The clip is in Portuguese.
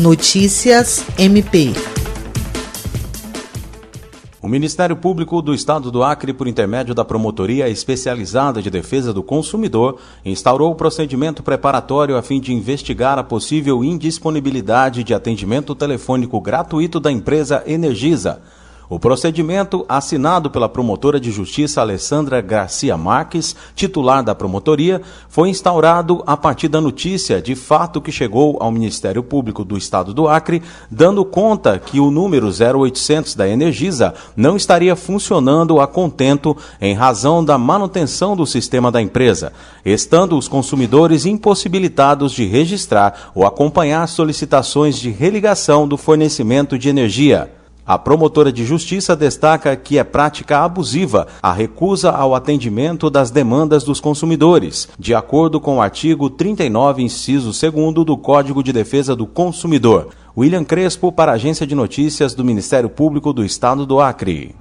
Notícias MP. O Ministério Público do Estado do Acre, por intermédio da Promotoria Especializada de Defesa do Consumidor, instaurou o procedimento preparatório a fim de investigar a possível indisponibilidade de atendimento telefônico gratuito da empresa Energisa o procedimento, assinado pela promotora de justiça Alessandra Garcia Marques, titular da promotoria, foi instaurado a partir da notícia de fato que chegou ao Ministério Público do Estado do Acre, dando conta que o número 0800 da Energisa não estaria funcionando a contento em razão da manutenção do sistema da empresa, estando os consumidores impossibilitados de registrar ou acompanhar solicitações de religação do fornecimento de energia. A promotora de justiça destaca que é prática abusiva a recusa ao atendimento das demandas dos consumidores, de acordo com o artigo 39, inciso 2 do Código de Defesa do Consumidor. William Crespo, para a Agência de Notícias do Ministério Público do Estado do Acre.